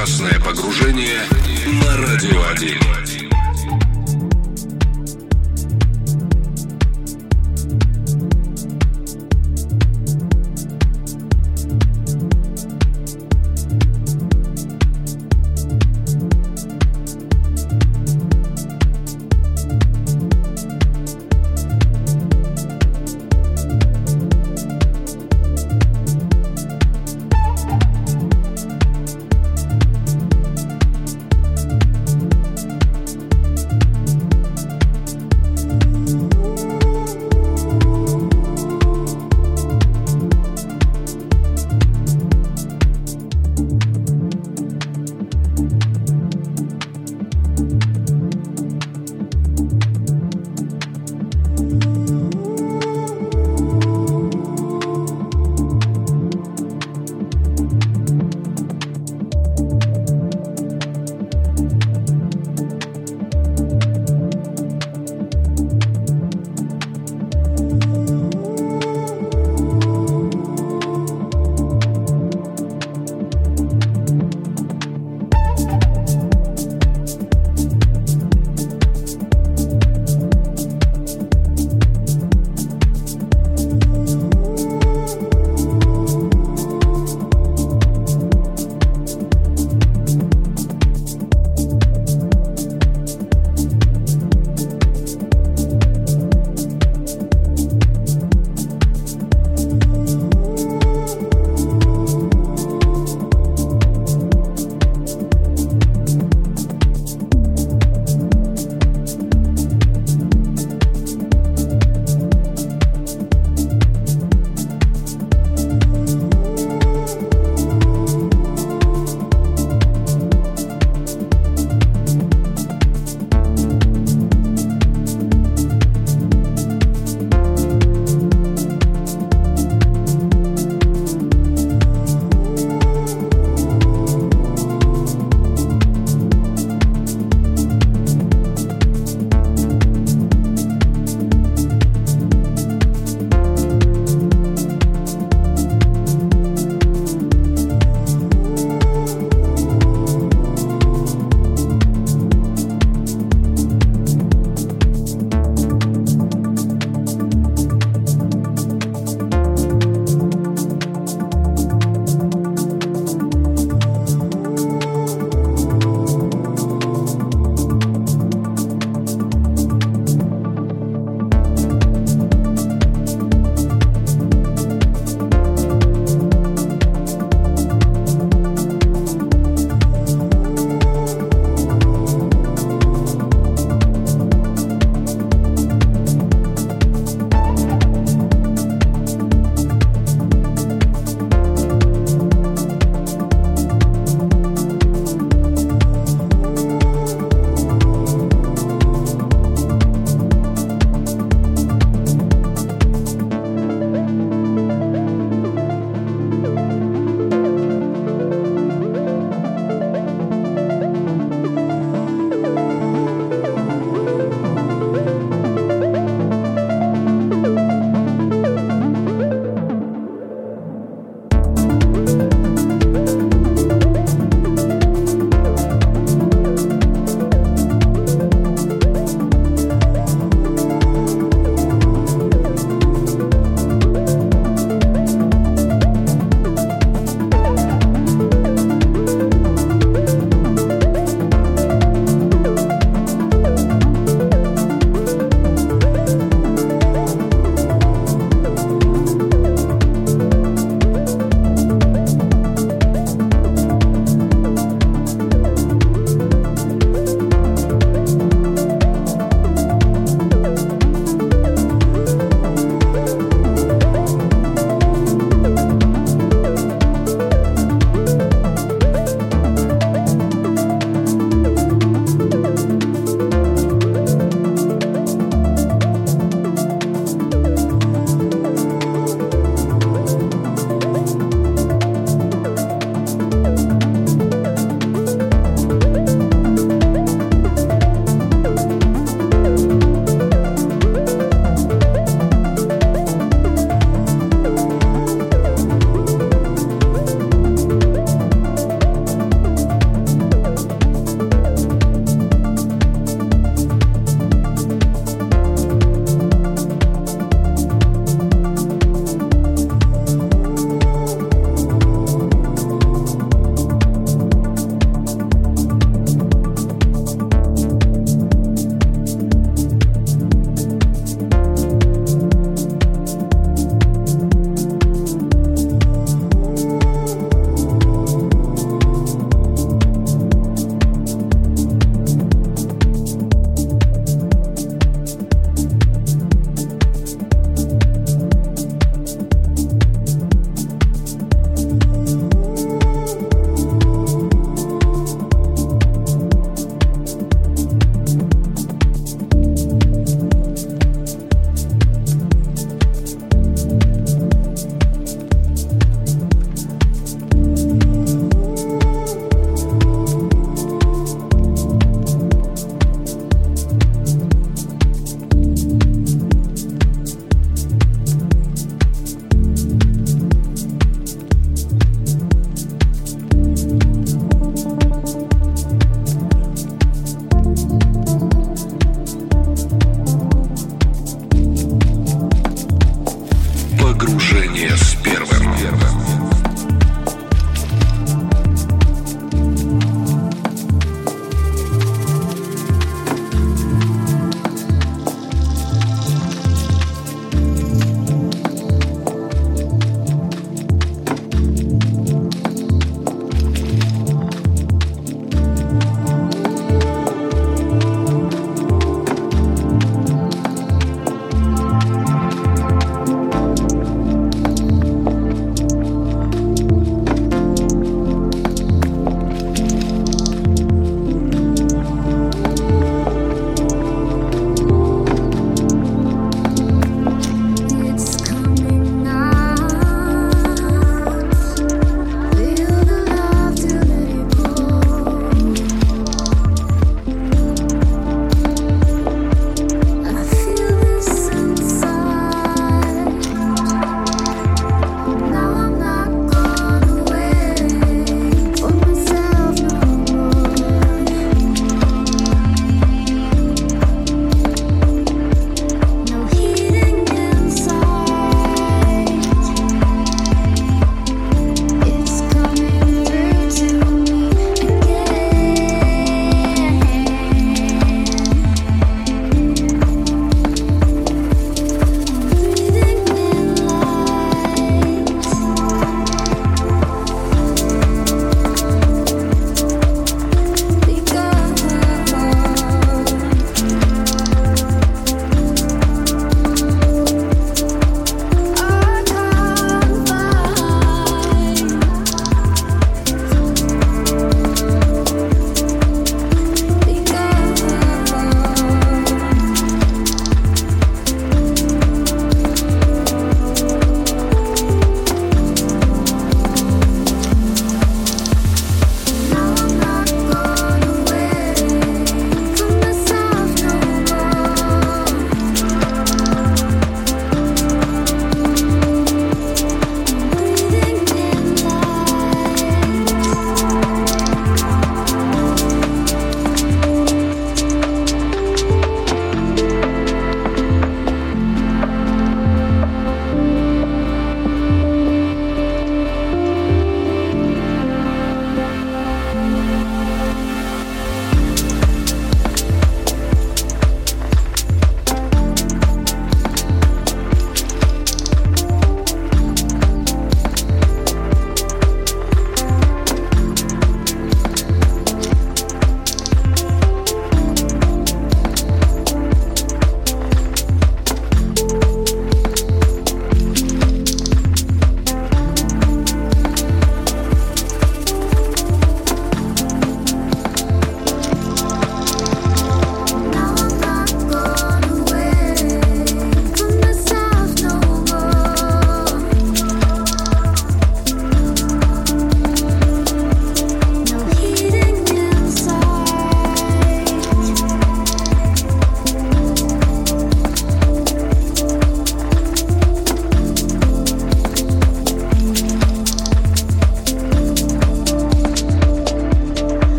Безопасное погружение на Радио 1.